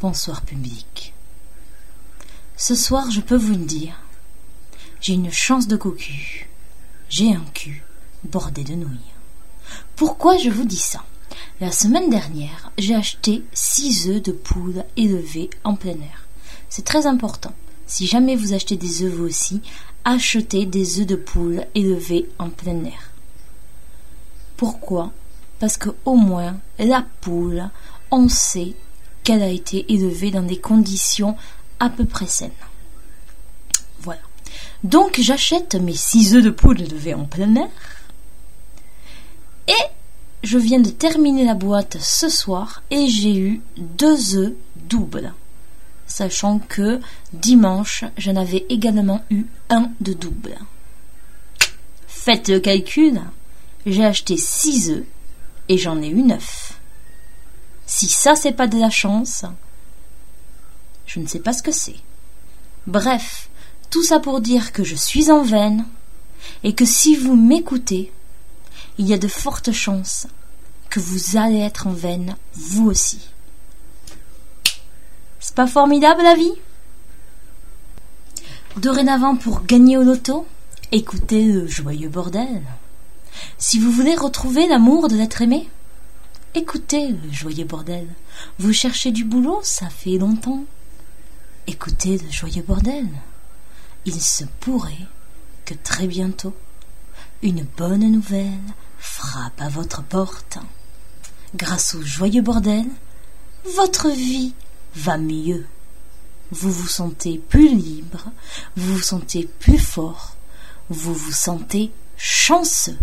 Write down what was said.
Bonsoir public. Ce soir, je peux vous le dire, j'ai une chance de cocu. J'ai un cul bordé de nouilles. Pourquoi je vous dis ça? La semaine dernière, j'ai acheté six œufs de poule élevés en plein air. C'est très important. Si jamais vous achetez des œufs vous aussi, achetez des œufs de poule élevés en plein air. Pourquoi Parce que au moins la poule, on sait qu'elle a été élevée dans des conditions à peu près saines. Voilà. Donc j'achète mes six œufs de poule élevés en plein air. Et je viens de terminer la boîte ce soir et j'ai eu deux œufs doubles. Sachant que dimanche, j'en avais également eu un de double. Faites le calcul, j'ai acheté six œufs et j'en ai eu neuf. Si ça c'est pas de la chance, je ne sais pas ce que c'est. Bref, tout ça pour dire que je suis en veine et que si vous m'écoutez, il y a de fortes chances que vous allez être en veine vous aussi. C'est pas formidable la vie? Dorénavant, pour gagner au loto, écoutez le joyeux bordel. Si vous voulez retrouver l'amour de l'être aimé, écoutez le joyeux bordel. Vous cherchez du boulot, ça fait longtemps. Écoutez le joyeux bordel. Il se pourrait que très bientôt, une bonne nouvelle frappe à votre porte. Grâce au joyeux bordel, votre vie va mieux. Vous vous sentez plus libre, vous vous sentez plus fort, vous vous sentez chanceux.